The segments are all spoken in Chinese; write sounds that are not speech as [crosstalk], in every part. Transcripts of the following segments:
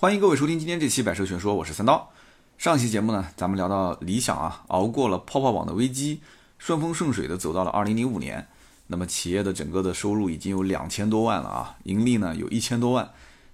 欢迎各位收听今天这期《百车全说》，我是三刀。上期节目呢，咱们聊到理想啊，熬过了泡泡网的危机，顺风顺水的走到了二零零五年。那么企业的整个的收入已经有两千多万了啊，盈利呢有一千多万。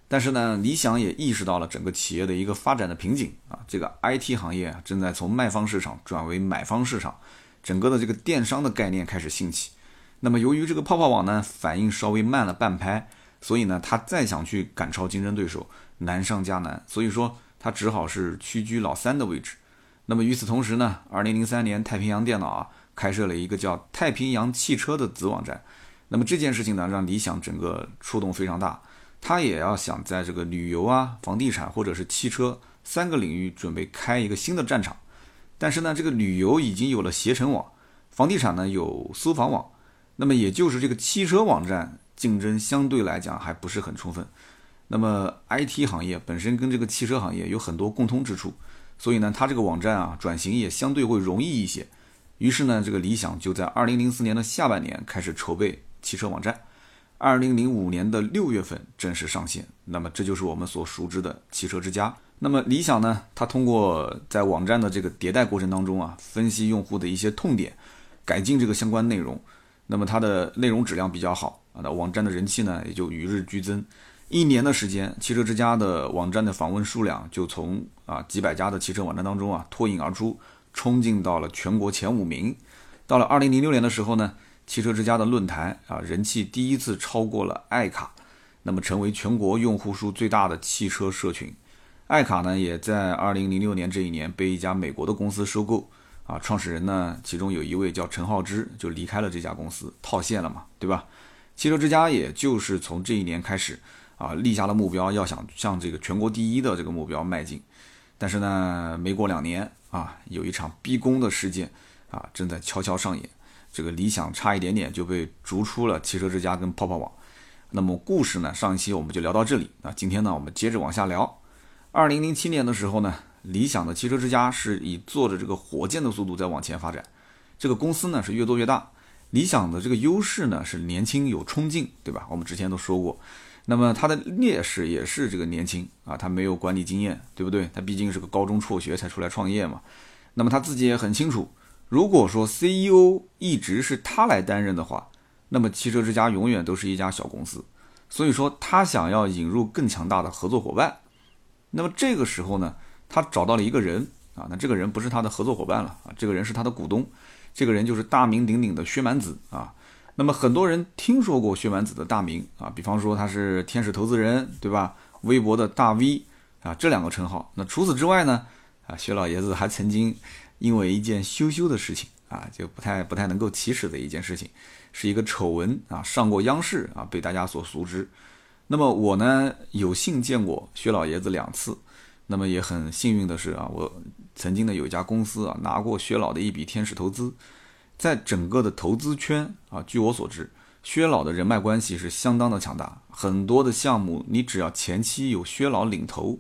但是呢，理想也意识到了整个企业的一个发展的瓶颈啊，这个 IT 行业正在从卖方市场转为买方市场，整个的这个电商的概念开始兴起。那么由于这个泡泡网呢反应稍微慢了半拍，所以呢，他再想去赶超竞争对手难上加难。所以说。它只好是屈居老三的位置。那么与此同时呢，二零零三年太平洋电脑啊开设了一个叫太平洋汽车的子网站。那么这件事情呢，让理想整个触动非常大。他也要想在这个旅游啊、房地产或者是汽车三个领域准备开一个新的战场。但是呢，这个旅游已经有了携程网，房地产呢有搜房网，那么也就是这个汽车网站竞争相对来讲还不是很充分。那么，IT 行业本身跟这个汽车行业有很多共通之处，所以呢，它这个网站啊转型也相对会容易一些。于是呢，这个理想就在2004年的下半年开始筹备汽车网站，2005年的六月份正式上线。那么这就是我们所熟知的汽车之家。那么理想呢，它通过在网站的这个迭代过程当中啊，分析用户的一些痛点，改进这个相关内容，那么它的内容质量比较好啊，那网站的人气呢也就与日俱增。一年的时间，汽车之家的网站的访问数量就从啊几百家的汽车网站当中啊脱颖而出，冲进到了全国前五名。到了二零零六年的时候呢，汽车之家的论坛啊人气第一次超过了爱卡，那么成为全国用户数最大的汽车社群。爱卡呢也在二零零六年这一年被一家美国的公司收购啊，创始人呢其中有一位叫陈浩之就离开了这家公司套现了嘛，对吧？汽车之家也就是从这一年开始。啊，立下了目标，要想向这个全国第一的这个目标迈进，但是呢，没过两年啊，有一场逼宫的事件啊，正在悄悄上演。这个理想差一点点就被逐出了汽车之家跟泡泡网。那么故事呢，上一期我们就聊到这里。那今天呢，我们接着往下聊。二零零七年的时候呢，理想的汽车之家是以坐着这个火箭的速度在往前发展。这个公司呢是越做越大。理想的这个优势呢是年轻有冲劲，对吧？我们之前都说过。那么他的劣势也是这个年轻啊，他没有管理经验，对不对？他毕竟是个高中辍学才出来创业嘛。那么他自己也很清楚，如果说 CEO 一直是他来担任的话，那么汽车之家永远都是一家小公司。所以说他想要引入更强大的合作伙伴。那么这个时候呢，他找到了一个人啊，那这个人不是他的合作伙伴了啊，这个人是他的股东，这个人就是大名鼎鼎的薛蛮子啊。那么很多人听说过薛蛮子的大名啊，比方说他是天使投资人，对吧？微博的大 V 啊，这两个称号。那除此之外呢，啊，薛老爷子还曾经因为一件羞羞的事情啊，就不太不太能够启齿的一件事情，是一个丑闻啊，上过央视啊，被大家所熟知。那么我呢，有幸见过薛老爷子两次，那么也很幸运的是啊，我曾经呢有一家公司啊，拿过薛老的一笔天使投资。在整个的投资圈啊，据我所知，薛老的人脉关系是相当的强大。很多的项目，你只要前期有薛老领投，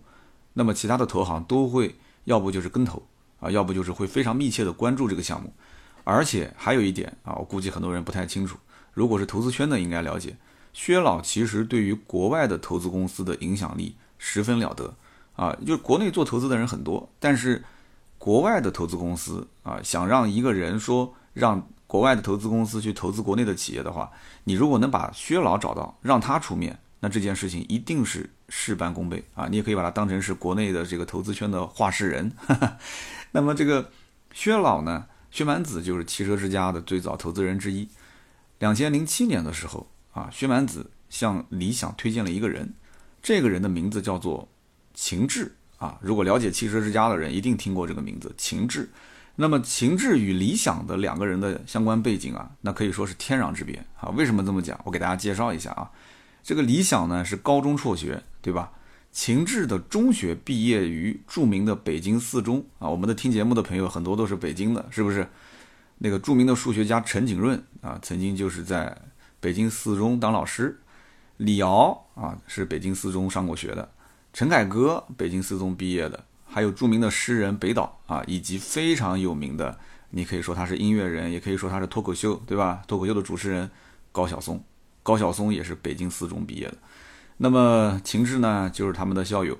那么其他的投行都会要不就是跟投啊，要不就是会非常密切的关注这个项目。而且还有一点啊，我估计很多人不太清楚，如果是投资圈的应该了解，薛老其实对于国外的投资公司的影响力十分了得啊。就国内做投资的人很多，但是国外的投资公司啊，想让一个人说。让国外的投资公司去投资国内的企业的话，你如果能把薛老找到，让他出面，那这件事情一定是事半功倍啊！你也可以把它当成是国内的这个投资圈的话事人。[laughs] 那么这个薛老呢，薛蛮子就是汽车之家的最早投资人之一。两千零七年的时候啊，薛蛮子向理想推荐了一个人，这个人的名字叫做秦志啊。如果了解汽车之家的人，一定听过这个名字，秦志。那么秦志与理想的两个人的相关背景啊，那可以说是天壤之别啊。为什么这么讲？我给大家介绍一下啊。这个理想呢是高中辍学，对吧？秦志的中学毕业于著名的北京四中啊。我们的听节目的朋友很多都是北京的，是不是？那个著名的数学家陈景润啊，曾经就是在北京四中当老师。李敖啊是北京四中上过学的。陈凯歌北京四中毕业的。还有著名的诗人北岛啊，以及非常有名的，你可以说他是音乐人，也可以说他是脱口秀，对吧？脱口秀的主持人高晓松，高晓松也是北京四中毕业的。那么秦志呢，就是他们的校友。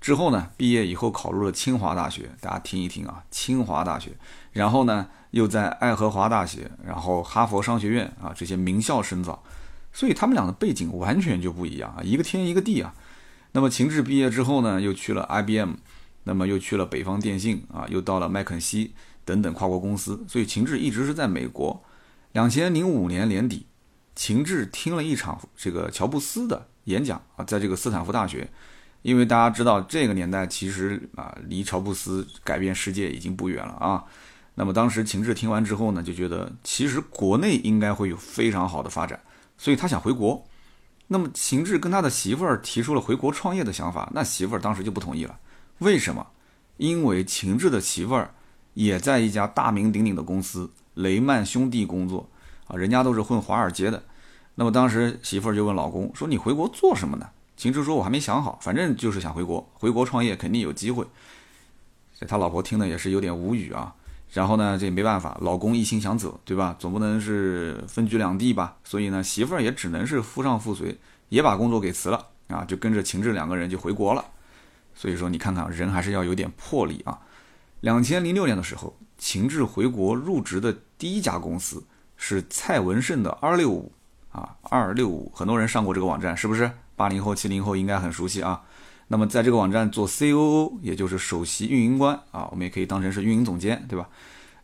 之后呢，毕业以后考入了清华大学，大家听一听啊，清华大学。然后呢，又在爱荷华大学，然后哈佛商学院啊这些名校深造。所以他们俩的背景完全就不一样啊，一个天一个地啊。那么秦志毕业之后呢，又去了 IBM，那么又去了北方电信啊，又到了麦肯锡等等跨国公司。所以秦志一直是在美国。两千零五年年底，秦志听了一场这个乔布斯的演讲啊，在这个斯坦福大学。因为大家知道这个年代其实啊，离乔布斯改变世界已经不远了啊。那么当时秦志听完之后呢，就觉得其实国内应该会有非常好的发展。所以他想回国，那么秦志跟他的媳妇儿提出了回国创业的想法，那媳妇儿当时就不同意了。为什么？因为秦志的媳妇儿也在一家大名鼎鼎的公司雷曼兄弟工作啊，人家都是混华尔街的。那么当时媳妇儿就问老公说：“你回国做什么呢？”秦志说：“我还没想好，反正就是想回国，回国创业肯定有机会。”他老婆听的也是有点无语啊。然后呢，这也没办法，老公一心想走，对吧？总不能是分居两地吧？所以呢，媳妇儿也只能是夫唱妇随，也把工作给辞了啊，就跟着秦志两个人就回国了。所以说，你看看人还是要有点魄力啊。两千零六年的时候，秦志回国入职的第一家公司是蔡文胜的二六五啊，二六五，很多人上过这个网站，是不是？八零后、七零后应该很熟悉啊。那么在这个网站做 COO，也就是首席运营官啊，我们也可以当成是运营总监，对吧？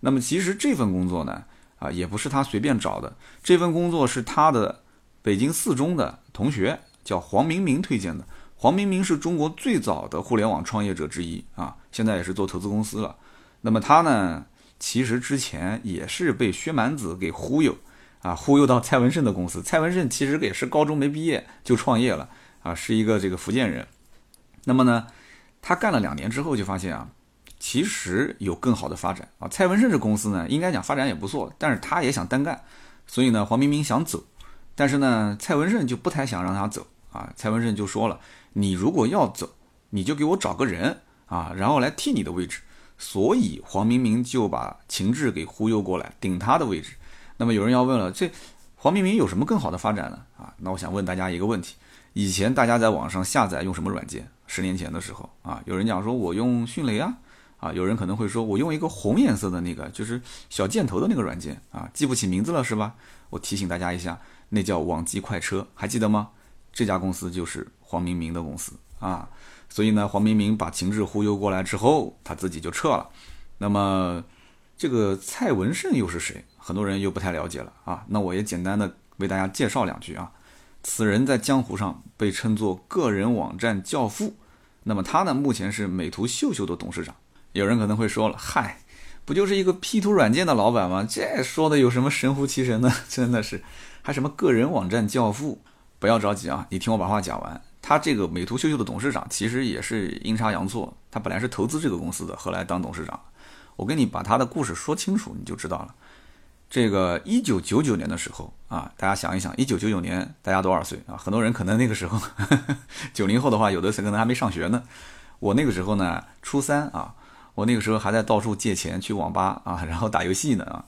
那么其实这份工作呢，啊，也不是他随便找的，这份工作是他的北京四中的同学叫黄明明推荐的。黄明明是中国最早的互联网创业者之一啊，现在也是做投资公司了。那么他呢，其实之前也是被薛蛮子给忽悠啊，忽悠到蔡文胜的公司。蔡文胜其实也是高中没毕业就创业了啊，是一个这个福建人。那么呢，他干了两年之后就发现啊，其实有更好的发展啊。蔡文胜这公司呢，应该讲发展也不错，但是他也想单干，所以呢，黄明明想走，但是呢，蔡文胜就不太想让他走啊。蔡文胜就说了，你如果要走，你就给我找个人啊，然后来替你的位置。所以黄明明就把秦志给忽悠过来顶他的位置。那么有人要问了，这黄明明有什么更好的发展呢？啊，那我想问大家一个问题：以前大家在网上下载用什么软件？十年前的时候啊，有人讲说我用迅雷啊，啊，有人可能会说我用一个红颜色的那个，就是小箭头的那个软件啊，记不起名字了是吧？我提醒大家一下，那叫网际快车，还记得吗？这家公司就是黄明明的公司啊，所以呢，黄明明把秦志忽悠过来之后，他自己就撤了。那么这个蔡文胜又是谁？很多人又不太了解了啊。那我也简单的为大家介绍两句啊。此人在江湖上被称作个人网站教父，那么他呢，目前是美图秀秀的董事长。有人可能会说了，嗨，不就是一个 P 图软件的老板吗？这说的有什么神乎其神呢？[laughs] 真的是，还什么个人网站教父？不要着急啊，你听我把话讲完。他这个美图秀秀的董事长其实也是阴差阳错，他本来是投资这个公司的，后来当董事长。我跟你把他的故事说清楚，你就知道了。这个一九九九年的时候啊，大家想一想，一九九九年大家多少岁啊？很多人可能那个时候，[laughs] 九零后的话，有的可能还没上学呢。我那个时候呢，初三啊，我那个时候还在到处借钱去网吧啊，然后打游戏呢啊。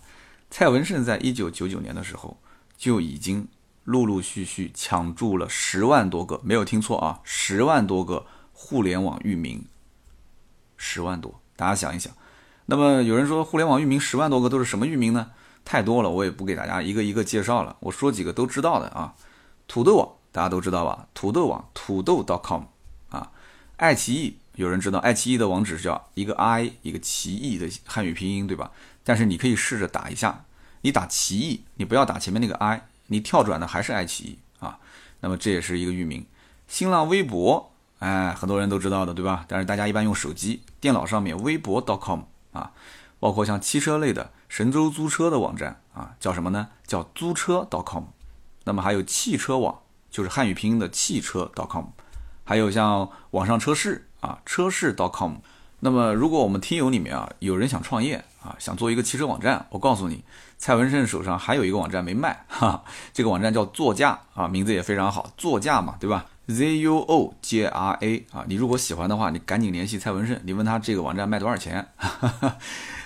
蔡文胜在一九九九年的时候就已经陆陆续续抢注了十万多个，没有听错啊，十万多个互联网域名，十万多。大家想一想，那么有人说互联网域名十万多个都是什么域名呢？太多了，我也不给大家一个一个介绍了。我说几个都知道的啊，土豆网大家都知道吧？土豆网土豆 .com 啊，爱奇艺有人知道？爱奇艺的网址叫一个 i 一个奇异的汉语拼音，对吧？但是你可以试着打一下，你打奇异，你不要打前面那个 i，你跳转的还是爱奇艺啊。那么这也是一个域名。新浪微博，哎，很多人都知道的，对吧？但是大家一般用手机、电脑上面微博 .com 啊，包括像汽车类的。神州租车的网站啊，叫什么呢？叫租车 .com。那么还有汽车网，就是汉语拼音的汽车 .com。还有像网上车市啊，车市 .com。那么如果我们听友里面啊，有人想创业啊，想做一个汽车网站，我告诉你，蔡文胜手上还有一个网站没卖哈，这个网站叫座驾啊，名字也非常好，座驾嘛，对吧？Z U O J R A 啊，你如果喜欢的话，你赶紧联系蔡文胜，你问他这个网站卖多少钱。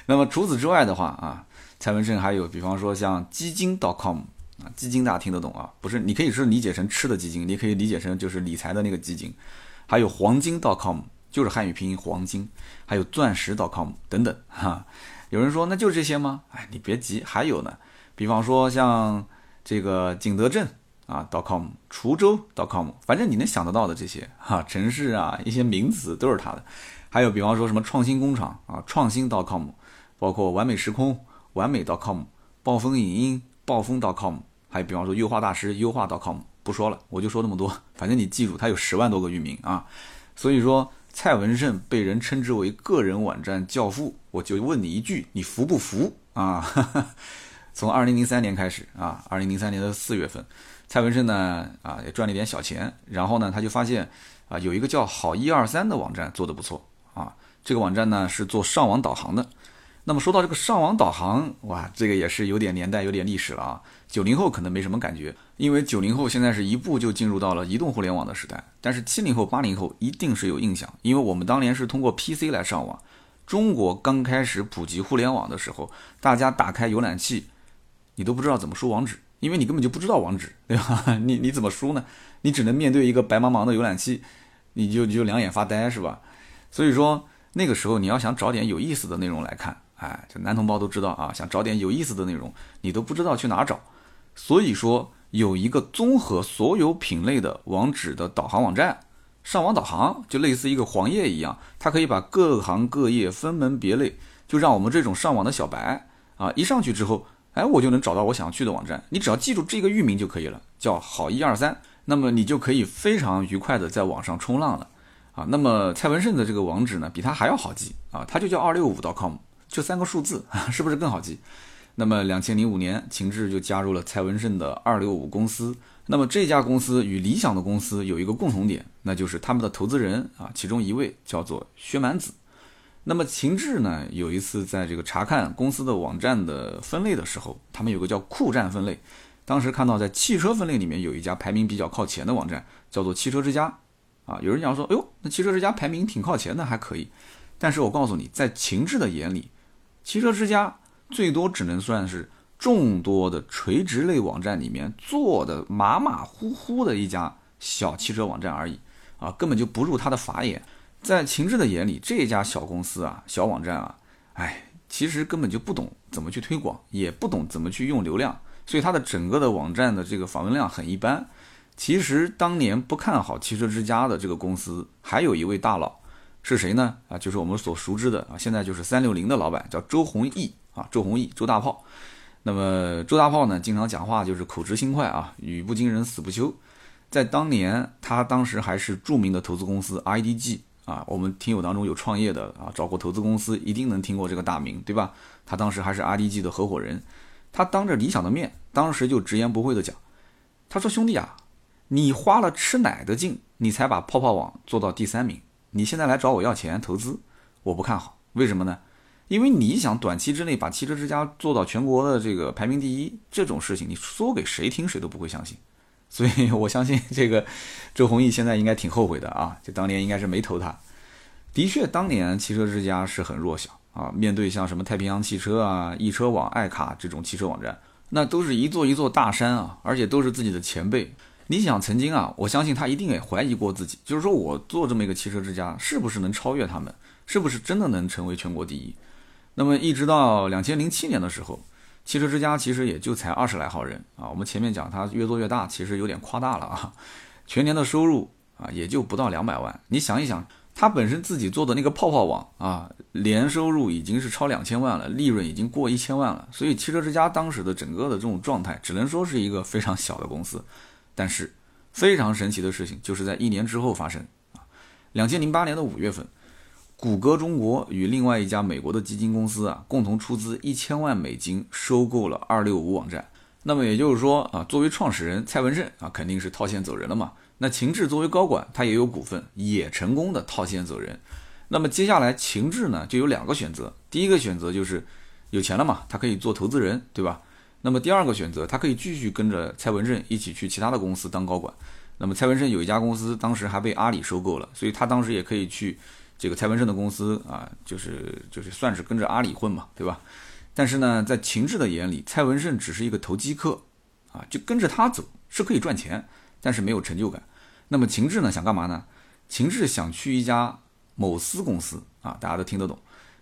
那么除此之外的话啊，蔡文胜还有，比方说像基金 .com 啊，基金大家听得懂啊？不是，你可以是理解成吃的基金，你可以理解成就是理财的那个基金。还有黄金 .com，就是汉语拼音黄金，还有钻石 .com 等等 [laughs] 哈。有人说那就是这些吗？哎，你别急，还有呢。比方说像这个景德镇啊 .com、滁州 .com，反正你能想得到的这些哈城市啊一些名词都是他的。还有比方说什么创新工厂啊创新 .com，包括完美时空完美 .com、暴风影音暴风 .com，还有比方说优化大师优化 .com，不说了，我就说那么多。[laughs] 反正你记住，它有十万多个域名啊。所以说蔡文胜被人称之为个人网站教父，我就问你一句，你服不服啊？[laughs] 从二零零三年开始啊，二零零三年的四月份，蔡文胜呢啊也赚了一点小钱，然后呢他就发现啊有一个叫好一二三的网站做的不错啊，这个网站呢是做上网导航的。那么说到这个上网导航，哇，这个也是有点年代、有点历史了啊。九零后可能没什么感觉，因为九零后现在是一步就进入到了移动互联网的时代，但是七零后、八零后一定是有印象，因为我们当年是通过 PC 来上网。中国刚开始普及互联网的时候，大家打开浏览器。你都不知道怎么输网址，因为你根本就不知道网址，对吧？[laughs] 你你怎么输呢？你只能面对一个白茫茫的浏览器，你就你就两眼发呆，是吧？所以说那个时候你要想找点有意思的内容来看，哎，这男同胞都知道啊，想找点有意思的内容，你都不知道去哪找。所以说有一个综合所有品类的网址的导航网站，上网导航就类似一个黄页一样，它可以把各行各业分门别类，就让我们这种上网的小白啊，一上去之后。哎，我就能找到我想要去的网站。你只要记住这个域名就可以了，叫好一二三，那么你就可以非常愉快的在网上冲浪了啊。那么蔡文胜的这个网址呢，比他还要好记啊，他就叫二六五 .com，就三个数字，[laughs] 是不是更好记？那么两千零五年，秦志就加入了蔡文胜的二六五公司。那么这家公司与理想的公司有一个共同点，那就是他们的投资人啊，其中一位叫做薛蛮子。那么秦志呢，有一次在这个查看公司的网站的分类的时候，他们有个叫酷站分类，当时看到在汽车分类里面有一家排名比较靠前的网站，叫做汽车之家，啊，有人讲说，哎呦，那汽车之家排名挺靠前的，还可以。但是我告诉你，在秦志的眼里，汽车之家最多只能算是众多的垂直类网站里面做的马马虎虎的一家小汽车网站而已，啊，根本就不入他的法眼。在秦志的眼里，这家小公司啊，小网站啊，哎，其实根本就不懂怎么去推广，也不懂怎么去用流量，所以它的整个的网站的这个访问量很一般。其实当年不看好汽车之家的这个公司，还有一位大佬是谁呢？啊，就是我们所熟知的啊，现在就是三六零的老板，叫周鸿祎啊，周鸿祎，周大炮。那么周大炮呢，经常讲话就是口直心快啊，语不惊人死不休。在当年，他当时还是著名的投资公司 IDG。啊，我们听友当中有创业的啊，找过投资公司，一定能听过这个大名，对吧？他当时还是 IDG 的合伙人，他当着理想的面，当时就直言不讳的讲，他说：“兄弟啊，你花了吃奶的劲，你才把泡泡网做到第三名，你现在来找我要钱投资，我不看好，为什么呢？因为你想短期之内把汽车之家做到全国的这个排名第一，这种事情你说给谁听，谁都不会相信。”所以 [laughs] 我相信这个周鸿祎现在应该挺后悔的啊，就当年应该是没投他。的确，当年汽车之家是很弱小啊，面对像什么太平洋汽车啊、易车网、爱卡这种汽车网站，那都是一座一座大山啊，而且都是自己的前辈。你想曾经啊，我相信他一定也怀疑过自己，就是说我做这么一个汽车之家，是不是能超越他们？是不是真的能成为全国第一？那么一直到两千零七年的时候。汽车之家其实也就才二十来号人啊，我们前面讲它越做越大，其实有点夸大了啊。全年的收入啊也就不到两百万，你想一想，他本身自己做的那个泡泡网啊，年收入已经是超两千万了，利润已经过一千万了。所以汽车之家当时的整个的这种状态，只能说是一个非常小的公司。但是非常神奇的事情就是在一年之后发生啊，两千零八年的五月份。谷歌中国与另外一家美国的基金公司啊，共同出资一千万美金收购了二六五网站。那么也就是说啊，作为创始人蔡文胜啊，肯定是套现走人了嘛。那秦志作为高管，他也有股份，也成功的套现走人。那么接下来秦志呢，就有两个选择。第一个选择就是有钱了嘛，他可以做投资人，对吧？那么第二个选择，他可以继续跟着蔡文胜一起去其他的公司当高管。那么蔡文胜有一家公司当时还被阿里收购了，所以他当时也可以去。这个蔡文胜的公司啊，就是就是算是跟着阿里混嘛，对吧？但是呢，在秦志的眼里，蔡文胜只是一个投机客，啊，就跟着他走是可以赚钱，但是没有成就感。那么秦志呢，想干嘛呢？秦志想去一家某私公司啊，大家都听得懂。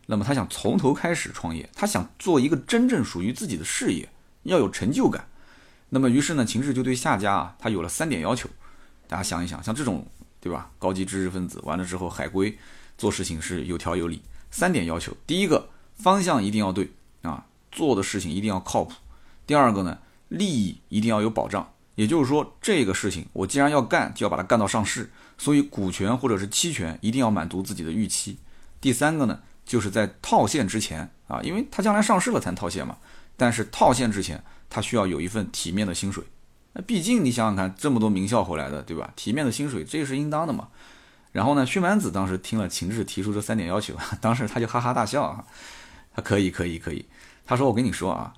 那么他想从头开始创业，他想做一个真正属于自己的事业，要有成就感。那么于是呢，秦志就对下家啊，他有了三点要求。大家想一想，像这种对吧，高级知识分子完了之后海归，做事情是有条有理。三点要求：第一个，方向一定要对啊，做的事情一定要靠谱；第二个呢，利益一定要有保障。也就是说，这个事情我既然要干，就要把它干到上市，所以股权或者是期权一定要满足自己的预期。第三个呢，就是在套现之前啊，因为它将来上市了才套现嘛。但是套现之前，他需要有一份体面的薪水。那毕竟你想想看，这么多名校回来的，对吧？体面的薪水，这是应当的嘛。然后呢，薛蛮子当时听了秦志提出这三点要求，[laughs] 当时他就哈哈大笑啊，他可以可以可以，他说我跟你说啊，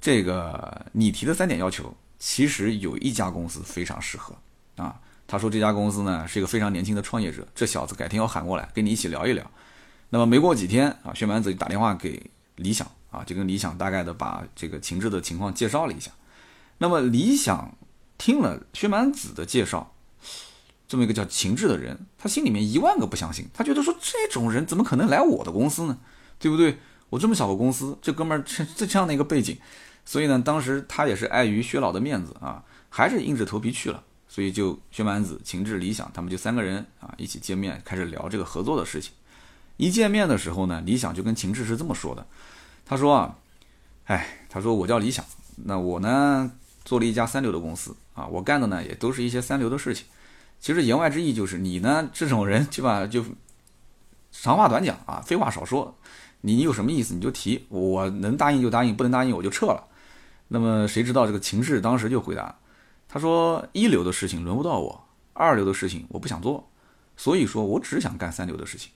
这个你提的三点要求。其实有一家公司非常适合啊，他说这家公司呢是一个非常年轻的创业者，这小子改天要喊过来跟你一起聊一聊。那么没过几天啊，薛蛮子就打电话给李想啊，就跟李想大概的把这个秦志的情况介绍了一下。那么李想听了薛蛮子的介绍，这么一个叫秦志的人，他心里面一万个不相信，他觉得说这种人怎么可能来我的公司呢？对不对？我这么小个公司，这哥们儿这这样的一个背景。所以呢，当时他也是碍于薛老的面子啊，还是硬着头皮去了。所以就薛蛮子、秦志、李想他们就三个人啊一起见面，开始聊这个合作的事情。一见面的时候呢，李想就跟秦志是这么说的：“他说啊，哎，他说我叫李想，那我呢做了一家三流的公司啊，我干的呢也都是一些三流的事情。其实言外之意就是你呢这种人对吧，就长话短讲啊，废话少说，你有什么意思你就提，我能答应就答应，不能答应我就撤了。”那么谁知道这个秦氏当时就回答，他说：“一流的事情轮不到我，二流的事情我不想做，所以说我只想干三流的事情。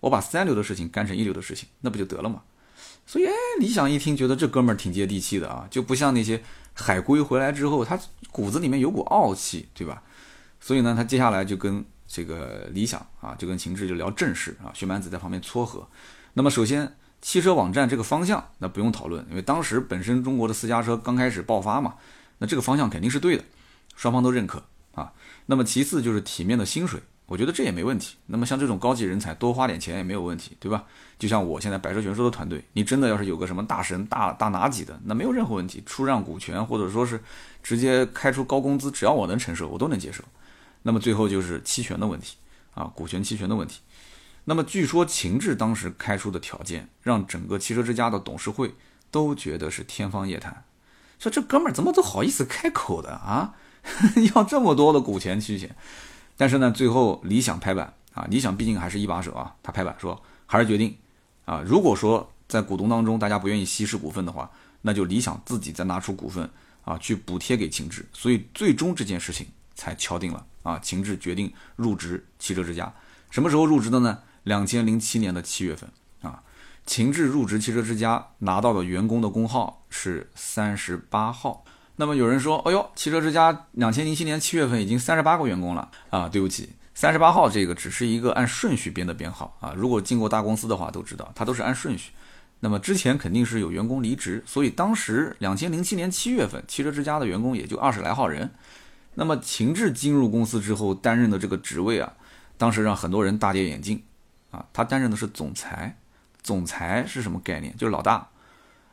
我把三流的事情干成一流的事情，那不就得了吗？”所以，哎，李想一听，觉得这哥们儿挺接地气的啊，就不像那些海归回来之后，他骨子里面有股傲气，对吧？所以呢，他接下来就跟这个李想啊，就跟秦志就聊正事啊，薛蛮子在旁边撮合。那么首先。汽车网站这个方向，那不用讨论，因为当时本身中国的私家车刚开始爆发嘛，那这个方向肯定是对的，双方都认可啊。那么其次就是体面的薪水，我觉得这也没问题。那么像这种高级人才，多花点钱也没有问题，对吧？就像我现在百车全说的团队，你真的要是有个什么大神、大大拿几的，那没有任何问题，出让股权或者说是直接开出高工资，只要我能承受，我都能接受。那么最后就是期权的问题啊，股权期权的问题。那么据说秦志当时开出的条件，让整个汽车之家的董事会都觉得是天方夜谭，说这哥们儿怎么都好意思开口的啊？[laughs] 要这么多的股权期权？但是呢，最后理想拍板啊，理想毕竟还是一把手啊，他拍板说还是决定啊，如果说在股东当中大家不愿意稀释股份的话，那就理想自己再拿出股份啊去补贴给秦志，所以最终这件事情才敲定了啊，秦志决定入职汽车之家，什么时候入职的呢？两千零七年的七月份啊，秦志入职汽车之家，拿到的员工的工号是三十八号。那么有人说，哎呦，汽车之家两千零七年七月份已经三十八个员工了啊！对不起，三十八号这个只是一个按顺序编的编号啊。如果进过大公司的话，都知道它都是按顺序。那么之前肯定是有员工离职，所以当时两千零七年七月份，汽车之家的员工也就二十来号人。那么秦志进入公司之后担任的这个职位啊，当时让很多人大跌眼镜。啊，他担任的是总裁，总裁是什么概念？就是老大。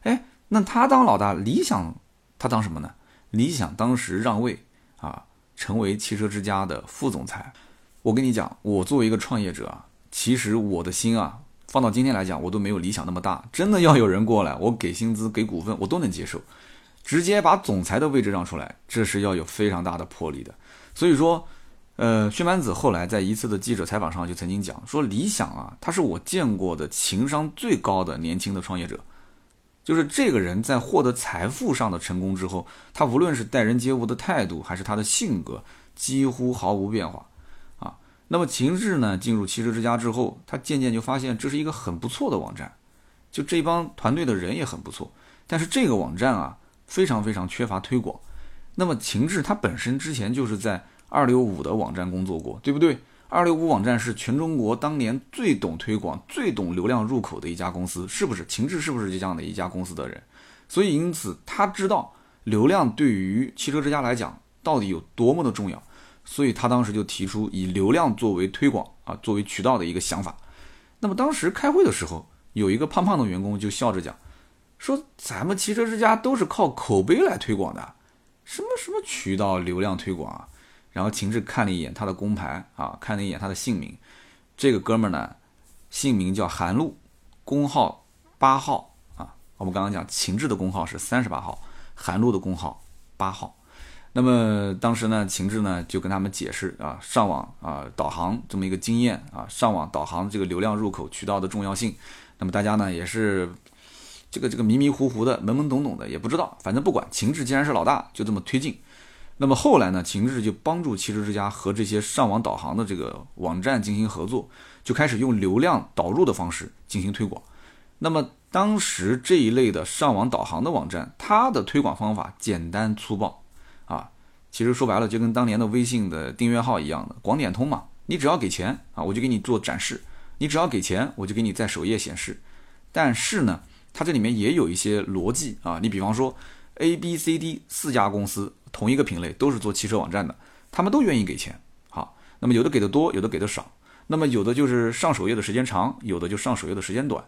哎，那他当老大，理想他当什么呢？理想当时让位啊，成为汽车之家的副总裁。我跟你讲，我作为一个创业者啊，其实我的心啊，放到今天来讲，我都没有理想那么大。真的要有人过来，我给薪资、给股份，我都能接受。直接把总裁的位置让出来，这是要有非常大的魄力的。所以说。呃，薛蛮子后来在一次的记者采访上就曾经讲说，理想啊，他是我见过的情商最高的年轻的创业者。就是这个人在获得财富上的成功之后，他无论是待人接物的态度，还是他的性格，几乎毫无变化啊。那么秦志呢，进入汽车之家之后，他渐渐就发现这是一个很不错的网站，就这帮团队的人也很不错，但是这个网站啊，非常非常缺乏推广。那么秦志他本身之前就是在。二六五的网站工作过，对不对？二六五网站是全中国当年最懂推广、最懂流量入口的一家公司，是不是？秦志是不是这样的一家公司的人？所以因此他知道流量对于汽车之家来讲到底有多么的重要，所以他当时就提出以流量作为推广啊作为渠道的一个想法。那么当时开会的时候，有一个胖胖的员工就笑着讲，说咱们汽车之家都是靠口碑来推广的，什么什么渠道流量推广啊。然后秦志看了一眼他的工牌啊，看了一眼他的姓名，这个哥们儿呢，姓名叫韩露，工号八号啊。我们刚刚讲秦志的工号是三十八号，韩露的工号八号。那么当时呢，秦志呢就跟他们解释啊，上网啊导航这么一个经验啊，上网导航这个流量入口渠道的重要性。那么大家呢也是这个这个迷迷糊糊的、懵懵懂懂的，也不知道。反正不管，秦志既然是老大，就这么推进。那么后来呢，秦志就帮助汽车之家和这些上网导航的这个网站进行合作，就开始用流量导入的方式进行推广。那么当时这一类的上网导航的网站，它的推广方法简单粗暴啊。其实说白了，就跟当年的微信的订阅号一样的广点通嘛，你只要给钱啊，我就给你做展示；你只要给钱，我就给你在首页显示。但是呢，它这里面也有一些逻辑啊，你比方说 A、B、C、D 四家公司同一个品类都是做汽车网站的，他们都愿意给钱。好，那么有的给的多，有的给的少，那么有的就是上首页的时间长，有的就上首页的时间短。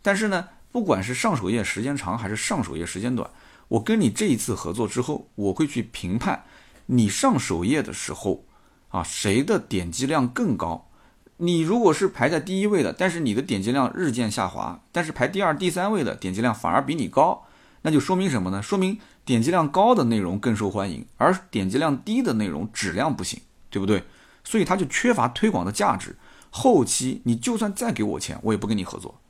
但是呢，不管是上首页时间长还是上首页时间短，我跟你这一次合作之后，我会去评判。你上首页的时候，啊，谁的点击量更高？你如果是排在第一位的，但是你的点击量日渐下滑，但是排第二、第三位的点击量反而比你高，那就说明什么呢？说明点击量高的内容更受欢迎，而点击量低的内容质量不行，对不对？所以它就缺乏推广的价值。后期你就算再给我钱，我也不跟你合作，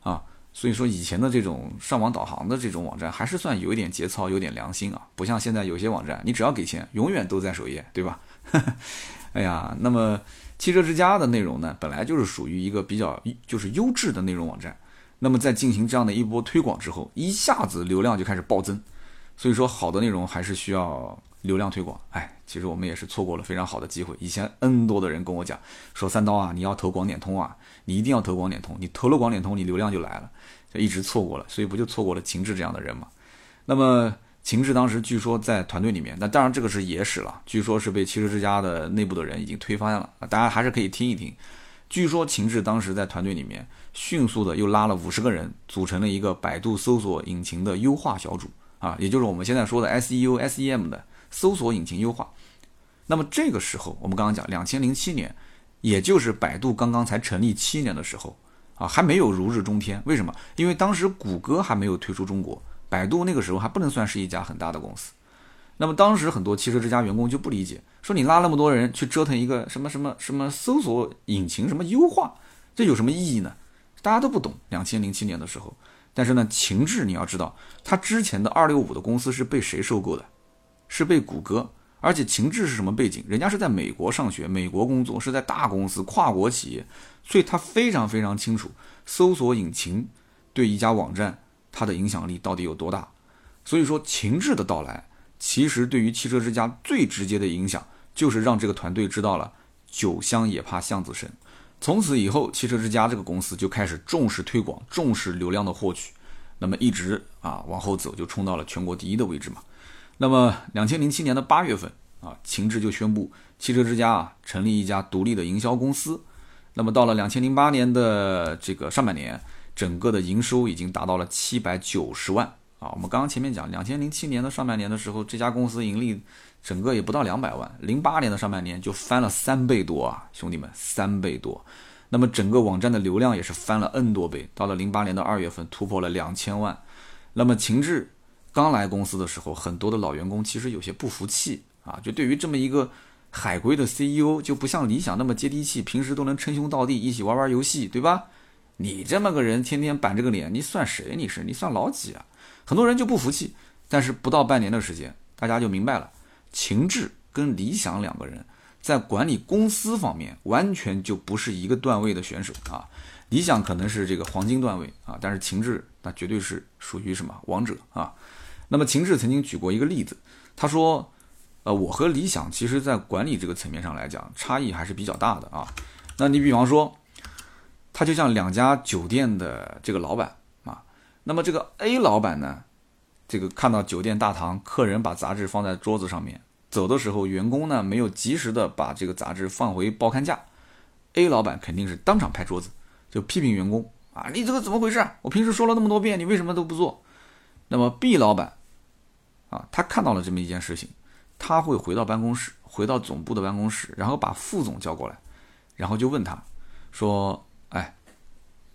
啊。所以说，以前的这种上网导航的这种网站，还是算有一点节操、有点良心啊，不像现在有些网站，你只要给钱，永远都在首页，对吧？[laughs] 哎呀，那么汽车之家的内容呢，本来就是属于一个比较就是优质的内容网站，那么在进行这样的一波推广之后，一下子流量就开始暴增。所以说，好的内容还是需要流量推广。哎，其实我们也是错过了非常好的机会。以前 N 多的人跟我讲说，三刀啊，你要投广点通啊。你一定要投广点通，你投了广点通，你流量就来了，就一直错过了，所以不就错过了秦志这样的人吗？那么秦志当时据说在团队里面，那当然这个是野史了，据说是被汽车之家的内部的人已经推翻了，大家还是可以听一听。据说秦志当时在团队里面迅速的又拉了五十个人，组成了一个百度搜索引擎的优化小组啊，也就是我们现在说的 SEO、SEM 的搜索引擎优化。那么这个时候，我们刚刚讲两千零七年。也就是百度刚刚才成立七年的时候，啊，还没有如日中天。为什么？因为当时谷歌还没有退出中国，百度那个时候还不能算是一家很大的公司。那么当时很多汽车之家员工就不理解，说你拉那么多人去折腾一个什么什么什么搜索引擎什么优化，这有什么意义呢？大家都不懂。两千零七年的时候，但是呢，秦志你要知道，他之前的二六五的公司是被谁收购的？是被谷歌。而且秦志是什么背景？人家是在美国上学，美国工作，是在大公司、跨国企业，所以他非常非常清楚搜索引擎对一家网站它的影响力到底有多大。所以说，秦志的到来，其实对于汽车之家最直接的影响，就是让这个团队知道了“酒香也怕巷子深”。从此以后，汽车之家这个公司就开始重视推广，重视流量的获取，那么一直啊往后走，就冲到了全国第一的位置嘛。那么，两千零七年的八月份啊，秦志就宣布汽车之家啊成立一家独立的营销公司。那么到了两千零八年的这个上半年，整个的营收已经达到了七百九十万啊。我们刚刚前面讲，两千零七年的上半年的时候，这家公司盈利整个也不到两百万，零八年的上半年就翻了三倍多啊，兄弟们，三倍多。那么整个网站的流量也是翻了 N 多倍，到了零八年的二月份突破了两千万。那么秦志。刚来公司的时候，很多的老员工其实有些不服气啊，就对于这么一个海归的 CEO，就不像理想那么接地气，平时都能称兄道弟，一起玩玩游戏，对吧？你这么个人，天天板着个脸，你算谁？你是你算老几啊？很多人就不服气，但是不到半年的时间，大家就明白了，秦志跟理想两个人在管理公司方面完全就不是一个段位的选手啊。理想可能是这个黄金段位啊，但是秦志那绝对是属于什么王者啊？那么秦志曾经举过一个例子，他说，呃，我和理想其实在管理这个层面上来讲，差异还是比较大的啊。那你比方说，他就像两家酒店的这个老板，那么这个 A 老板呢，这个看到酒店大堂客人把杂志放在桌子上面，走的时候员工呢没有及时的把这个杂志放回报刊架，A 老板肯定是当场拍桌子，就批评员工啊，你这个怎么回事？我平时说了那么多遍，你为什么都不做？那么 B 老板啊，他看到了这么一件事情，他会回到办公室，回到总部的办公室，然后把副总叫过来，然后就问他，说，哎，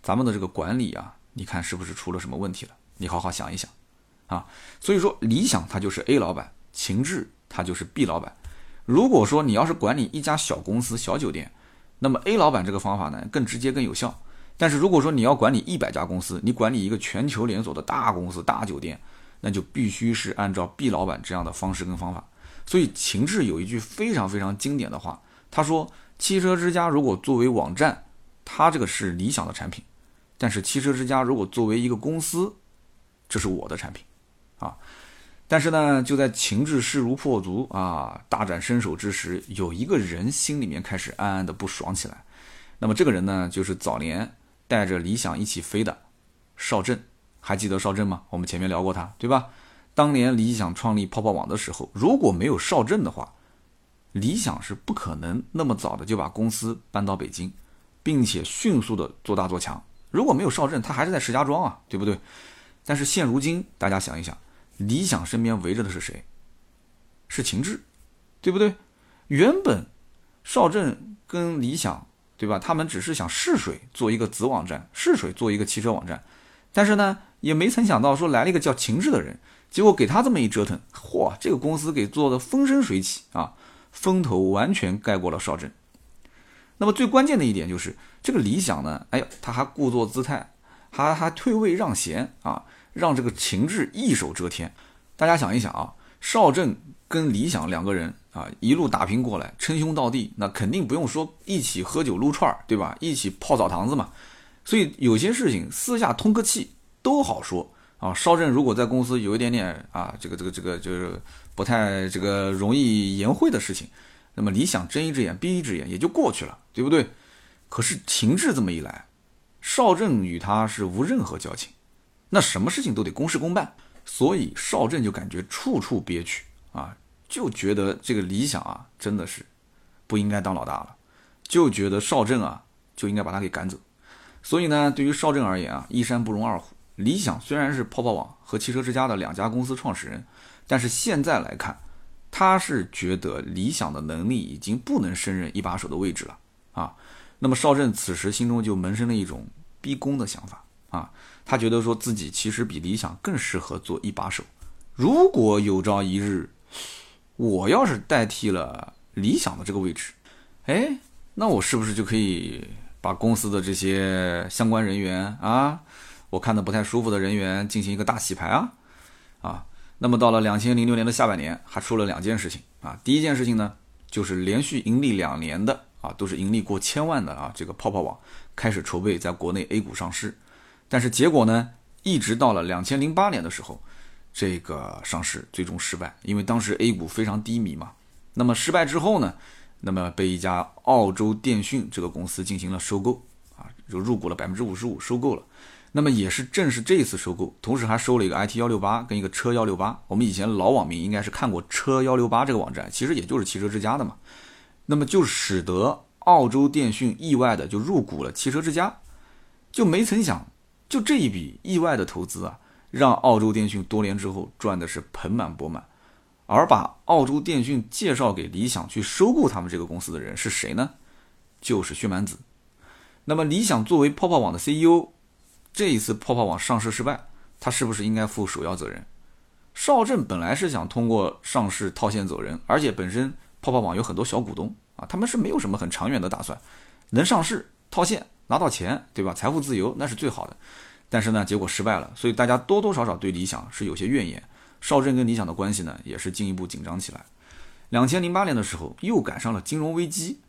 咱们的这个管理啊，你看是不是出了什么问题了？你好好想一想啊。所以说，理想他就是 A 老板，情志他就是 B 老板。如果说你要是管理一家小公司、小酒店，那么 A 老板这个方法呢更直接、更有效。但是如果说你要管理一百家公司，你管理一个全球连锁的大公司、大酒店，那就必须是按照 B 老板这样的方式跟方法。所以秦志有一句非常非常经典的话，他说：“汽车之家如果作为网站，它这个是理想的产品；但是汽车之家如果作为一个公司，这是我的产品。”啊。但是呢，就在情志势如破竹啊，大展身手之时，有一个人心里面开始暗暗的不爽起来。那么这个人呢，就是早年带着理想一起飞的邵震，还记得邵震吗？我们前面聊过他，对吧？当年理想创立泡泡网的时候，如果没有邵震的话，理想是不可能那么早的就把公司搬到北京，并且迅速的做大做强。如果没有邵震，他还是在石家庄啊，对不对？但是现如今，大家想一想。理想身边围着的是谁？是秦志，对不对？原本邵震跟理想，对吧？他们只是想试水做一个子网站，试水做一个汽车网站，但是呢，也没曾想到说来了一个叫秦志的人，结果给他这么一折腾，嚯，这个公司给做的风生水起啊，风头完全盖过了邵震。那么最关键的一点就是这个理想呢，哎呦，他还故作姿态，还还退位让贤啊。让这个情志一手遮天，大家想一想啊，邵震跟李想两个人啊，一路打拼过来，称兄道弟，那肯定不用说一起喝酒撸串儿，对吧？一起泡澡堂子嘛。所以有些事情私下通个气都好说啊。邵震如果在公司有一点点啊，这个这个这个就是不太这个容易言会的事情，那么李想睁一只眼闭一只眼也就过去了，对不对？可是情志这么一来，邵震与他是无任何交情。那什么事情都得公事公办，所以邵震就感觉处处憋屈啊，就觉得这个理想啊真的是不应该当老大了，就觉得邵震啊就应该把他给赶走。所以呢，对于邵震而言啊，一山不容二虎。理想虽然是泡泡网和汽车之家的两家公司创始人，但是现在来看，他是觉得理想的能力已经不能胜任一把手的位置了啊。那么邵震此时心中就萌生了一种逼宫的想法啊。他觉得说自己其实比理想更适合做一把手。如果有朝一日，我要是代替了理想的这个位置，哎，那我是不是就可以把公司的这些相关人员啊，我看的不太舒服的人员进行一个大洗牌啊？啊，那么到了两千零六年的下半年，还出了两件事情啊。第一件事情呢，就是连续盈利两年的啊，都是盈利过千万的啊，这个泡泡网开始筹备在国内 A 股上市。但是结果呢？一直到了两千零八年的时候，这个上市最终失败，因为当时 A 股非常低迷嘛。那么失败之后呢？那么被一家澳洲电讯这个公司进行了收购，啊，就入股了百分之五十五，收购了。那么也是正是这一次收购，同时还收了一个 IT 幺六八跟一个车幺六八。我们以前老网民应该是看过车幺六八这个网站，其实也就是汽车之家的嘛。那么就使得澳洲电讯意外的就入股了汽车之家，就没曾想。就这一笔意外的投资啊，让澳洲电讯多年之后赚的是盆满钵满，而把澳洲电讯介绍给理想去收购他们这个公司的人是谁呢？就是薛蛮子。那么理想作为泡泡网的 CEO，这一次泡泡网上市失败，他是不是应该负首要责任？邵震本来是想通过上市套现走人，而且本身泡泡网有很多小股东啊，他们是没有什么很长远的打算，能上市套现。拿到钱，对吧？财富自由那是最好的，但是呢，结果失败了，所以大家多多少少对理想是有些怨言。邵震跟理想的关系呢，也是进一步紧张起来。两千零八年的时候，又赶上了金融危机，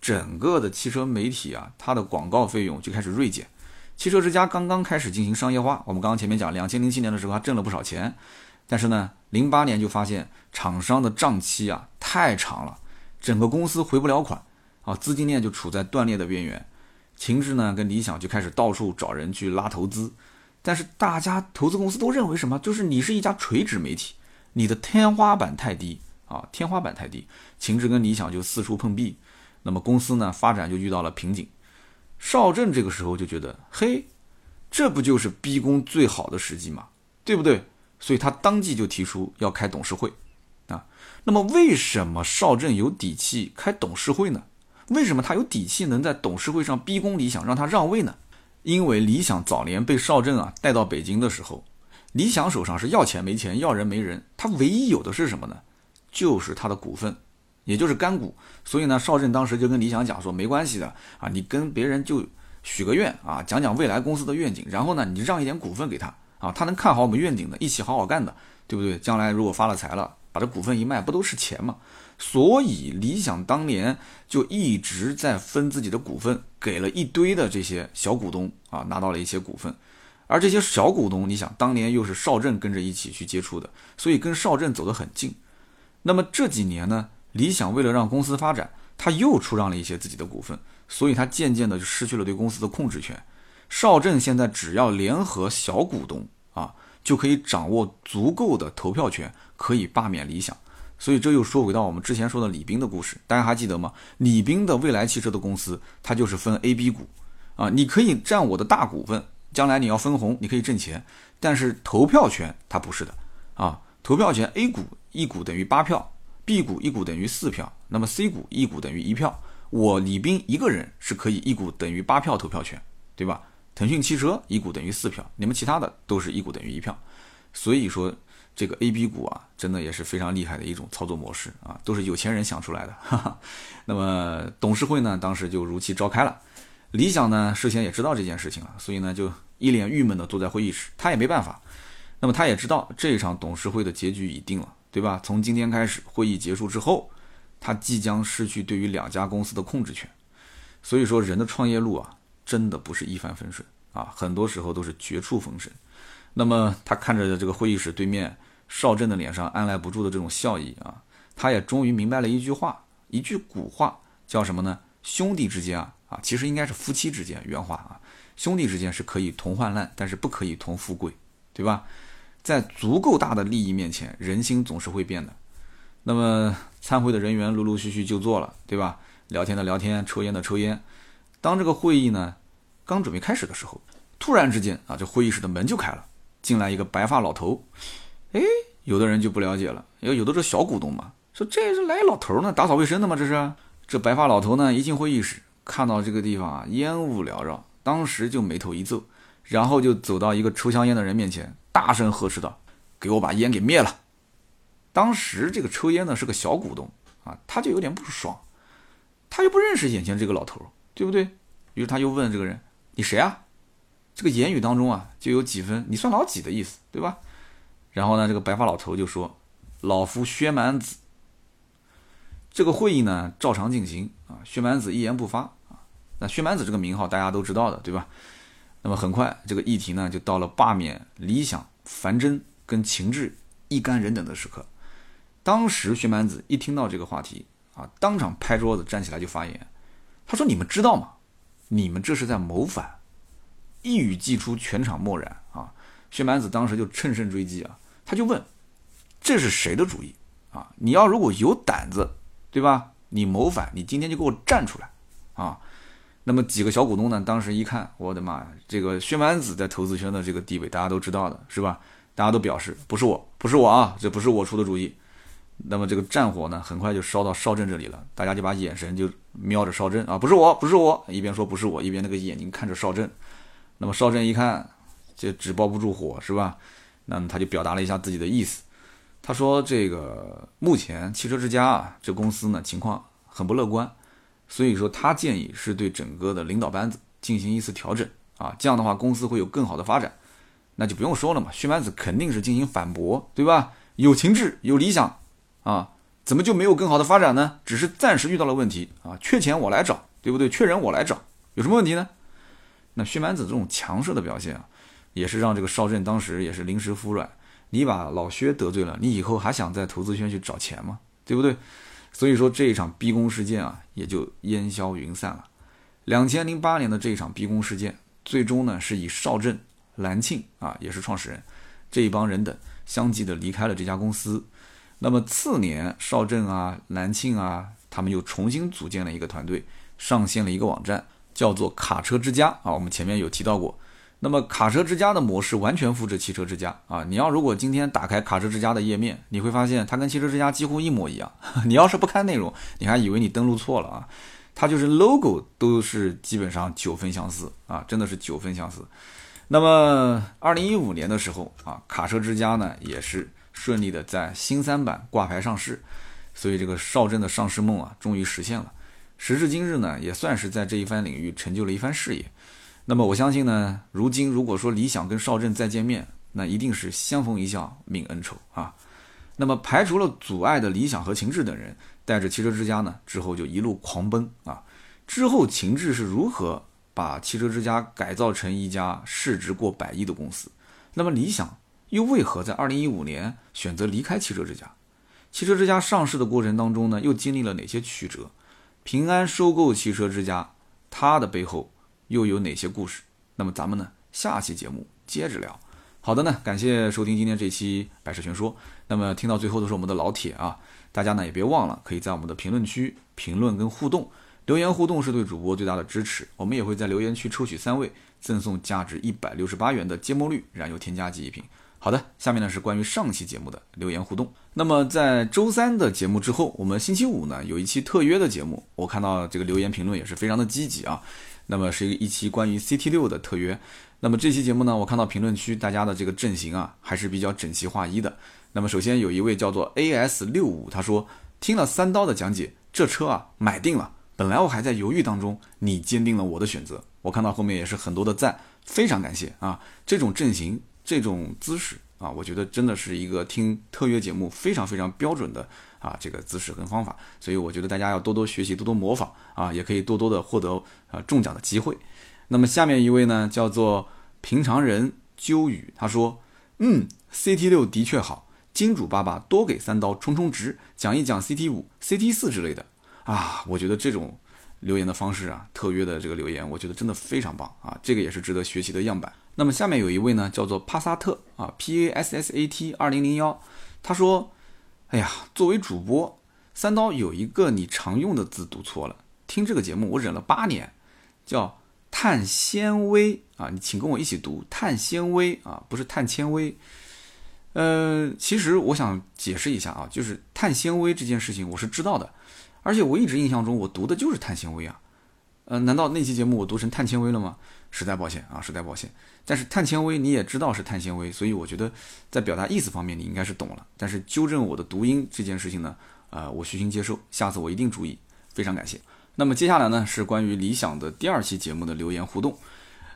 整个的汽车媒体啊，它的广告费用就开始锐减。汽车之家刚刚开始进行商业化，我们刚刚前面讲，两千零七年的时候还挣了不少钱，但是呢，零八年就发现厂商的账期啊太长了，整个公司回不了款啊，资金链就处在断裂的边缘。秦志呢跟理想就开始到处找人去拉投资，但是大家投资公司都认为什么？就是你是一家垂直媒体，你的天花板太低啊，天花板太低。秦志跟理想就四处碰壁，那么公司呢发展就遇到了瓶颈。邵震这个时候就觉得，嘿，这不就是逼宫最好的时机嘛，对不对？所以他当即就提出要开董事会啊。那么为什么邵震有底气开董事会呢？为什么他有底气能在董事会上逼宫理想，让他让位呢？因为理想早年被邵震啊带到北京的时候，理想手上是要钱没钱，要人没人，他唯一有的是什么呢？就是他的股份，也就是干股。所以呢，邵震当时就跟理想讲说，没关系的啊，你跟别人就许个愿啊，讲讲未来公司的愿景，然后呢，你让一点股份给他啊，他能看好我们愿景的，一起好好干的，对不对？将来如果发了财了，把这股份一卖，不都是钱吗？所以理想当年就一直在分自己的股份，给了一堆的这些小股东啊，拿到了一些股份。而这些小股东，你想当年又是邵震跟着一起去接触的，所以跟邵震走得很近。那么这几年呢，理想为了让公司发展，他又出让了一些自己的股份，所以他渐渐的就失去了对公司的控制权。邵震现在只要联合小股东啊，就可以掌握足够的投票权，可以罢免理想。所以这又说回到我们之前说的李斌的故事，大家还记得吗？李斌的未来汽车的公司，它就是分 A、B 股，啊，你可以占我的大股份，将来你要分红，你可以挣钱，但是投票权它不是的，啊，投票权 A 股一股等于八票，B 股一股等于四票，那么 C 股一股等于一票，我李斌一个人是可以一股等于八票投票权，对吧？腾讯汽车一股等于四票，你们其他的都是一股等于一票，所以说。这个 A、B 股啊，真的也是非常厉害的一种操作模式啊，都是有钱人想出来的。[laughs] 哈哈。那么董事会呢，当时就如期召开了。理想呢，事先也知道这件事情了，所以呢，就一脸郁闷的坐在会议室。他也没办法。那么他也知道这一场董事会的结局已定了，对吧？从今天开始，会议结束之后，他即将失去对于两家公司的控制权。所以说，人的创业路啊，真的不是一帆风顺啊，很多时候都是绝处逢生。那么他看着这个会议室对面邵震的脸上按捺不住的这种笑意啊，他也终于明白了一句话，一句古话叫什么呢？兄弟之间啊啊，其实应该是夫妻之间原话啊，兄弟之间是可以同患难，但是不可以同富贵，对吧？在足够大的利益面前，人心总是会变的。那么参会的人员陆陆续续就座了，对吧？聊天的聊天，抽烟的抽烟。当这个会议呢刚准备开始的时候，突然之间啊，这会议室的门就开了。进来一个白发老头，哎，有的人就不了解了，因为有的是小股东嘛，说这是来老头呢，打扫卫生的吗？这是这白发老头呢，一进会议室，看到这个地方啊，烟雾缭绕，当时就眉头一皱，然后就走到一个抽香烟的人面前，大声呵斥道：“给我把烟给灭了！”当时这个抽烟的是个小股东啊，他就有点不爽，他又不认识眼前这个老头，对不对？于是他又问这个人：“你谁啊？”这个言语当中啊，就有几分你算老几的意思，对吧？然后呢，这个白发老头就说：“老夫薛蛮子。”这个会议呢，照常进行啊。薛蛮子一言不发啊。那薛蛮子这个名号大家都知道的，对吧？那么很快，这个议题呢，就到了罢免理想、樊真跟秦志一干人等的时刻。当时薛蛮子一听到这个话题啊，当场拍桌子站起来就发言，他说：“你们知道吗？你们这是在谋反。”一语既出，全场默然啊！薛蛮子当时就乘胜追击啊，他就问：“这是谁的主意啊？你要如果有胆子，对吧？你谋反，你今天就给我站出来啊！”那么几个小股东呢，当时一看，我的妈呀，这个薛蛮子在投资圈的这个地位，大家都知道的是吧？大家都表示不是我，不是我啊，这不是我出的主意。那么这个战火呢，很快就烧到邵震这里了，大家就把眼神就瞄着邵震啊，不是我，不是我，一边说不是我，一边那个眼睛看着邵震。那么邵震一看，这纸包不住火是吧？那么他就表达了一下自己的意思。他说：“这个目前汽车之家啊，这公司呢情况很不乐观，所以说他建议是对整个的领导班子进行一次调整啊，这样的话公司会有更好的发展。那就不用说了嘛，薛蛮子肯定是进行反驳，对吧？有情志，有理想啊，怎么就没有更好的发展呢？只是暂时遇到了问题啊，缺钱我来找，对不对？缺人我来找，有什么问题呢？”那薛蛮子这种强势的表现啊，也是让这个邵震当时也是临时服软。你把老薛得罪了，你以后还想在投资圈去找钱吗？对不对？所以说这一场逼宫事件啊，也就烟消云散了。两千零八年的这一场逼宫事件，最终呢是以邵震、蓝庆啊，也是创始人这一帮人等相继的离开了这家公司。那么次年，邵震啊、蓝庆啊他们又重新组建了一个团队，上线了一个网站，叫做卡车之家啊。我们前面有提到过。那么卡车之家的模式完全复制汽车之家啊！你要如果今天打开卡车之家的页面，你会发现它跟汽车之家几乎一模一样。[laughs] 你要是不看内容，你还以为你登录错了啊！它就是 logo 都是基本上九分相似啊，真的是九分相似。那么二零一五年的时候啊，卡车之家呢也是顺利的在新三板挂牌上市，所以这个邵震的上市梦啊终于实现了。时至今日呢，也算是在这一番领域成就了一番事业。那么我相信呢，如今如果说理想跟邵震再见面，那一定是相逢一笑泯恩仇啊。那么排除了阻碍的理想和秦志等人，带着汽车之家呢，之后就一路狂奔啊。之后秦志是如何把汽车之家改造成一家市值过百亿的公司？那么理想又为何在二零一五年选择离开汽车之家？汽车之家上市的过程当中呢，又经历了哪些曲折？平安收购汽车之家，它的背后。又有哪些故事？那么咱们呢？下期节目接着聊。好的呢，感谢收听今天这期百事全说。那么听到最后都是我们的老铁啊，大家呢也别忘了，可以在我们的评论区评论跟互动，留言互动是对主播最大的支持。我们也会在留言区抽取三位，赠送价值一百六十八元的芥末绿燃油添加剂一瓶。好的，下面呢是关于上期节目的留言互动。那么在周三的节目之后，我们星期五呢有一期特约的节目，我看到这个留言评论也是非常的积极啊。那么是一期关于 CT 六的特约。那么这期节目呢，我看到评论区大家的这个阵型啊，还是比较整齐划一的。那么首先有一位叫做 AS 六五，他说听了三刀的讲解，这车啊买定了。本来我还在犹豫当中，你坚定了我的选择。我看到后面也是很多的赞，非常感谢啊！这种阵型，这种姿势啊，我觉得真的是一个听特约节目非常非常标准的。啊，这个姿势跟方法，所以我觉得大家要多多学习，多多模仿啊，也可以多多的获得呃中奖的机会。那么下面一位呢，叫做平常人鸠宇，他说，嗯，CT 六的确好，金主爸爸多给三刀充充值，讲一讲 CT 五、CT 四之类的啊。我觉得这种留言的方式啊，特约的这个留言，我觉得真的非常棒啊，这个也是值得学习的样板。那么下面有一位呢，叫做帕萨特啊，P A S S A T 二零零幺，他说。哎呀，作为主播，三刀有一个你常用的字读错了。听这个节目我忍了八年，叫碳纤维啊，你请跟我一起读碳纤维啊，不是碳纤维。呃，其实我想解释一下啊，就是碳纤维这件事情我是知道的，而且我一直印象中我读的就是碳纤维啊。呃，难道那期节目我读成碳纤维了吗？实在抱歉啊，实在抱歉。但是碳纤维你也知道是碳纤维，所以我觉得在表达意思方面你应该是懂了。但是纠正我的读音这件事情呢，呃，我虚心接受，下次我一定注意。非常感谢。那么接下来呢是关于理想的第二期节目的留言互动。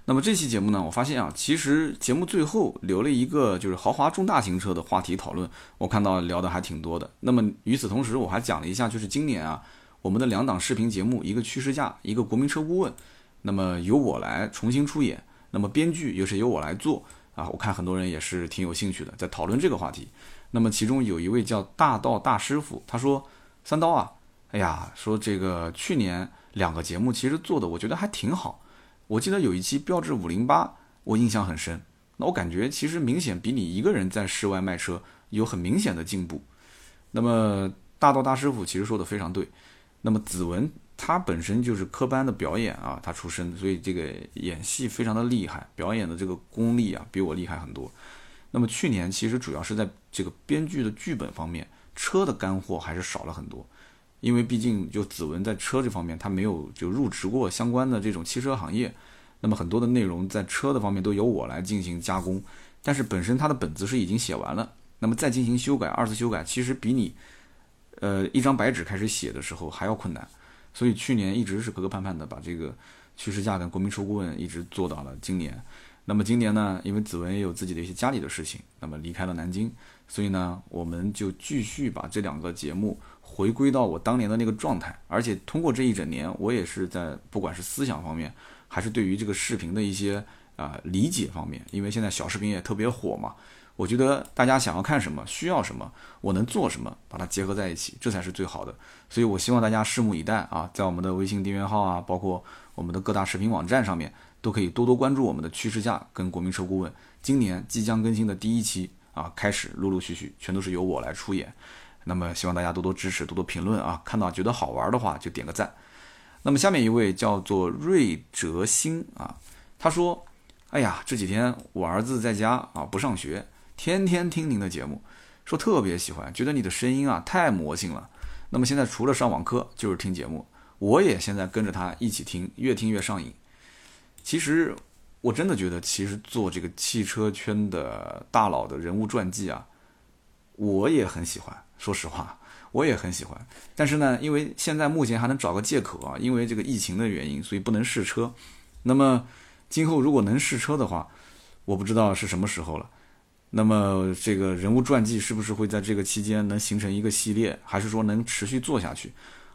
那么这期节目呢，我发现啊，其实节目最后留了一个就是豪华中大型车的话题讨论，我看到聊的还挺多的。那么与此同时，我还讲了一下，就是今年啊，我们的两档视频节目，一个趋势价，一个国民车顾问，那么由我来重新出演。那么编剧又是由我来做啊，我看很多人也是挺有兴趣的，在讨论这个话题。那么其中有一位叫大道大师傅，他说：“三刀啊，哎呀，说这个去年两个节目其实做的我觉得还挺好。我记得有一期标致五零八，我印象很深。那我感觉其实明显比你一个人在室外卖车有很明显的进步。那么大道大师傅其实说的非常对。那么子文。”他本身就是科班的表演啊，他出身，所以这个演戏非常的厉害，表演的这个功力啊，比我厉害很多。那么去年其实主要是在这个编剧的剧本方面，车的干货还是少了很多，因为毕竟就子文在车这方面他没有就入职过相关的这种汽车行业，那么很多的内容在车的方面都由我来进行加工，但是本身他的本子是已经写完了，那么再进行修改，二次修改其实比你，呃一张白纸开始写的时候还要困难。所以去年一直是磕磕绊绊的，把这个趋势价跟国民车顾问一直做到了今年。那么今年呢，因为子文也有自己的一些家里的事情，那么离开了南京，所以呢，我们就继续把这两个节目回归到我当年的那个状态。而且通过这一整年，我也是在不管是思想方面，还是对于这个视频的一些啊理解方面，因为现在小视频也特别火嘛。我觉得大家想要看什么，需要什么，我能做什么，把它结合在一起，这才是最好的。所以我希望大家拭目以待啊，在我们的微信订阅号啊，包括我们的各大视频网站上面，都可以多多关注我们的趋势价跟国民车顾问。今年即将更新的第一期啊，开始陆陆续续全都是由我来出演。那么希望大家多多支持，多多评论啊！看到觉得好玩的话就点个赞。那么下面一位叫做瑞哲星啊，他说：“哎呀，这几天我儿子在家啊不上学，天天听您的节目，说特别喜欢，觉得你的声音啊太魔性了。那么现在除了上网课就是听节目，我也现在跟着他一起听，越听越上瘾。其实我真的觉得，其实做这个汽车圈的大佬的人物传记啊。”我也很喜欢，说实话，我也很喜欢。但是呢，因为现在目前还能找个借口啊，因为这个疫情的原因，所以不能试车。那么今后如果能试车的话，我不知道是什么时候了。那么这个人物传记是不是会在这个期间能形成一个系列，还是说能持续做下去？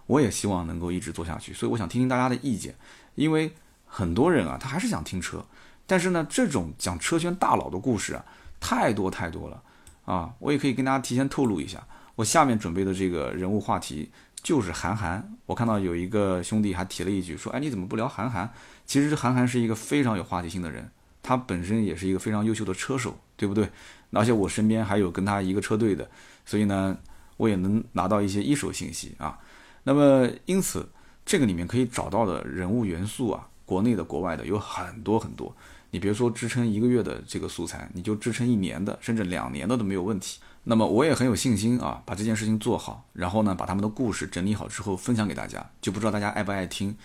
我也希望能够一直做下去。所以我想听听大家的意见，因为很多人啊，他还是想听车，但是呢，这种讲车圈大佬的故事啊，太多太多了。啊，我也可以跟大家提前透露一下，我下面准备的这个人物话题就是韩寒。我看到有一个兄弟还提了一句，说：“哎，你怎么不聊韩寒？”其实韩寒是一个非常有话题性的人，他本身也是一个非常优秀的车手，对不对？而且我身边还有跟他一个车队的，所以呢，我也能拿到一些一手信息啊。那么，因此这个里面可以找到的人物元素啊，国内的、国外的有很多很多。你别说支撑一个月的这个素材，你就支撑一年的，甚至两年的都没有问题。那么我也很有信心啊，把这件事情做好，然后呢，把他们的故事整理好之后分享给大家，就不知道大家爱不爱听。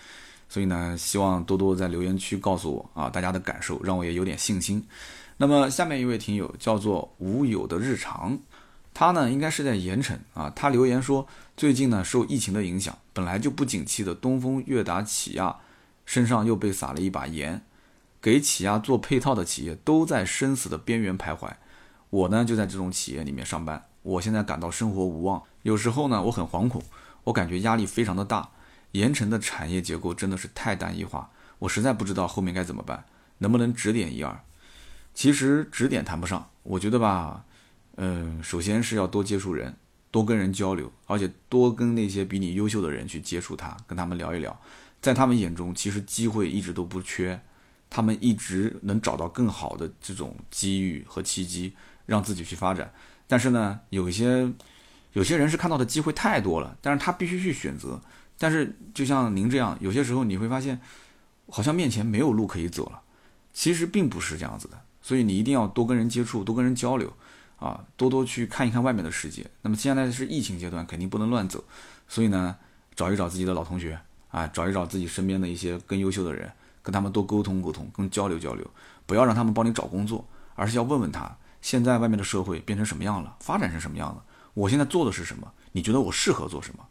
所以呢，希望多多在留言区告诉我啊，大家的感受，让我也有点信心。那么下面一位听友叫做无有的日常，他呢应该是在盐城啊，他留言说，最近呢受疫情的影响，本来就不景气的东风悦达起亚身上又被撒了一把盐。给起亚做配套的企业都在生死的边缘徘徊，我呢就在这种企业里面上班。我现在感到生活无望，有时候呢我很惶恐，我感觉压力非常的大。盐城的产业结构真的是太单一化，我实在不知道后面该怎么办，能不能指点一二？其实指点谈不上，我觉得吧，嗯，首先是要多接触人，多跟人交流，而且多跟那些比你优秀的人去接触他，跟他们聊一聊，在他们眼中，其实机会一直都不缺。他们一直能找到更好的这种机遇和契机，让自己去发展。但是呢，有一些有些人是看到的机会太多了，但是他必须去选择。但是就像您这样，有些时候你会发现，好像面前没有路可以走了。其实并不是这样子的，所以你一定要多跟人接触，多跟人交流，啊，多多去看一看外面的世界。那么现在是疫情阶段，肯定不能乱走，所以呢，找一找自己的老同学啊，找一找自己身边的一些更优秀的人。跟他们多沟通沟通，跟交流交流，不要让他们帮你找工作，而是要问问他，现在外面的社会变成什么样了，发展成什么样了？我现在做的是什么？你觉得我适合做什么？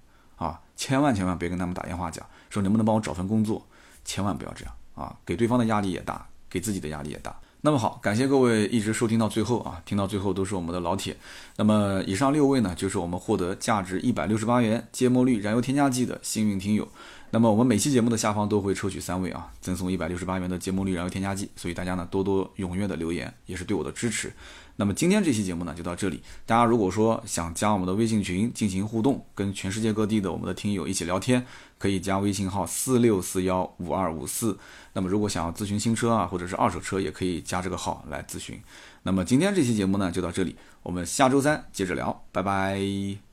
千万千万别跟他们打电话讲，说能不能帮我找份工作，千万不要这样啊，给对方的压力也大，给自己的压力也大。那么好，感谢各位一直收听到最后啊，听到最后都是我们的老铁。那么以上六位呢，就是我们获得价值一百六十八元芥末绿燃油添加剂的幸运听友。那么我们每期节目的下方都会抽取三位啊，赠送一百六十八元的芥末绿燃油添加剂，所以大家呢多多踊跃的留言，也是对我的支持。那么今天这期节目呢就到这里，大家如果说想加我们的微信群进行互动，跟全世界各地的我们的听友一起聊天，可以加微信号四六四幺五二五四。那么如果想要咨询新车啊或者是二手车，也可以加这个号来咨询。那么今天这期节目呢就到这里，我们下周三接着聊，拜拜。